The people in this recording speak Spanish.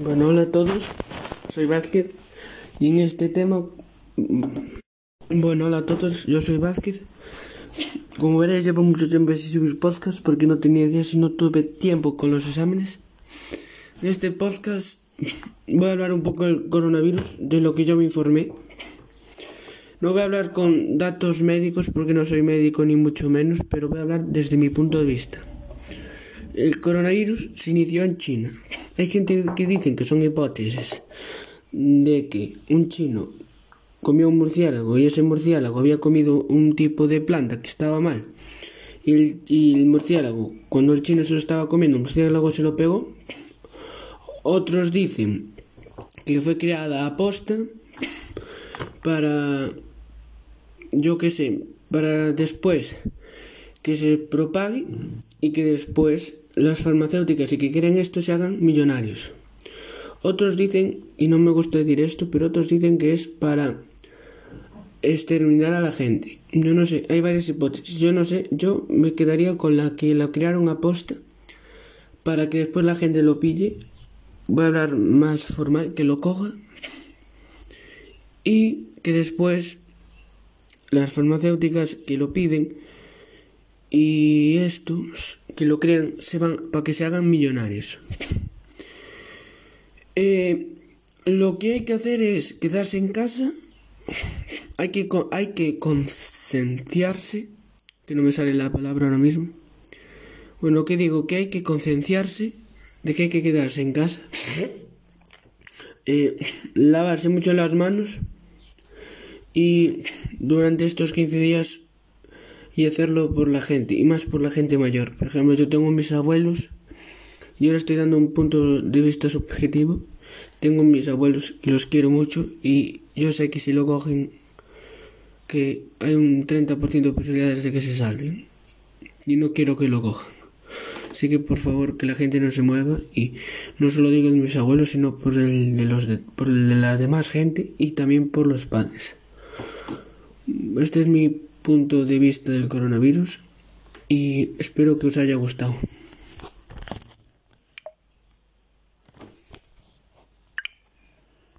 Bueno, hola a todos, soy Vázquez y en este tema, bueno, hola a todos, yo soy Vázquez. Como veréis, llevo mucho tiempo sin subir podcast porque no tenía días y no tuve tiempo con los exámenes. En este podcast voy a hablar un poco del coronavirus, de lo que yo me informé. No voy a hablar con datos médicos porque no soy médico ni mucho menos, pero voy a hablar desde mi punto de vista. El coronavirus se inició en China. Hay gente que dicen que son hipótesis de que un chino comió un murciélago y ese murciélago había comido un tipo de planta que estaba mal. Y el, murciélago, cuando el chino se lo estaba comiendo, el murciélago se lo pegó. Otros dicen que fue creada a posta para, yo qué sé, para después que se propague y que después las farmacéuticas y que quieren esto se hagan millonarios. Otros dicen, y no me gusta decir esto, pero otros dicen que es para exterminar a la gente. Yo no sé, hay varias hipótesis. Yo no sé, yo me quedaría con la que la crearon a posta para que después la gente lo pille. Voy a hablar más formal, que lo coja y que después las farmacéuticas que lo piden y estos que lo crean se van para que se hagan millonarios. Eh, lo que hay que hacer es quedarse en casa, hay que, hay que concienciarse, que no me sale la palabra ahora mismo. Bueno, que digo que hay que concienciarse de que hay que quedarse en casa, eh, lavarse mucho las manos y durante estos 15 días y hacerlo por la gente, y más por la gente mayor. Por ejemplo, yo tengo mis abuelos, y ahora estoy dando un punto de vista subjetivo. Tengo mis abuelos y los quiero mucho, y yo sé que si lo cogen, que hay un 30% de posibilidades de que se salven, y no quiero que lo cojan. Así que por favor que la gente no se mueva y no solo digo de mis abuelos, sino por el de los por el de la demás gente y también por los padres. Este es mi punto de vista del coronavirus y espero que os haya gustado.